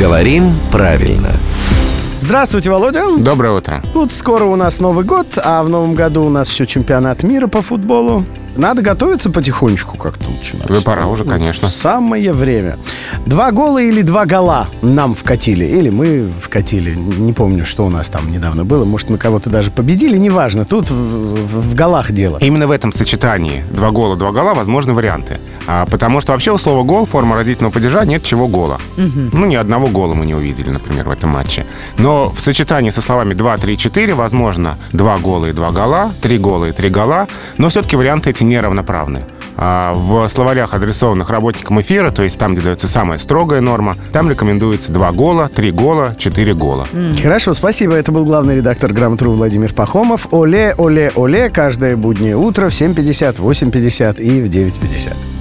Говорим правильно. Здравствуйте, Володя. Доброе утро. Тут скоро у нас Новый год, а в Новом году у нас еще чемпионат мира по футболу. Надо готовиться потихонечку как-то начинать. Да пора уже, конечно. Самое время. Два гола или два гола нам вкатили. Или мы вкатили. Не помню, что у нас там недавно было. Может, мы кого-то даже победили. Неважно. Тут в, в- в голах дело. Именно в этом сочетании два гола, два гола возможны варианты. А, потому что вообще у слова гол, форма родительного падежа, нет чего гола. Ну, ни одного гола мы не увидели, например, в этом матче. Но в сочетании со словами 2, 3, 4 возможно два гола и два гола, три гола и три гола, но все-таки варианты эти неравноправны. А в словарях, адресованных работникам эфира, то есть там, где дается самая строгая норма, там рекомендуется два гола, три гола, четыре гола. Хорошо, спасибо. Это был главный редактор «Грамотру» Владимир Пахомов. Оле, оле, оле. Каждое буднее утро в 7.50, 8.50 и в 9.50.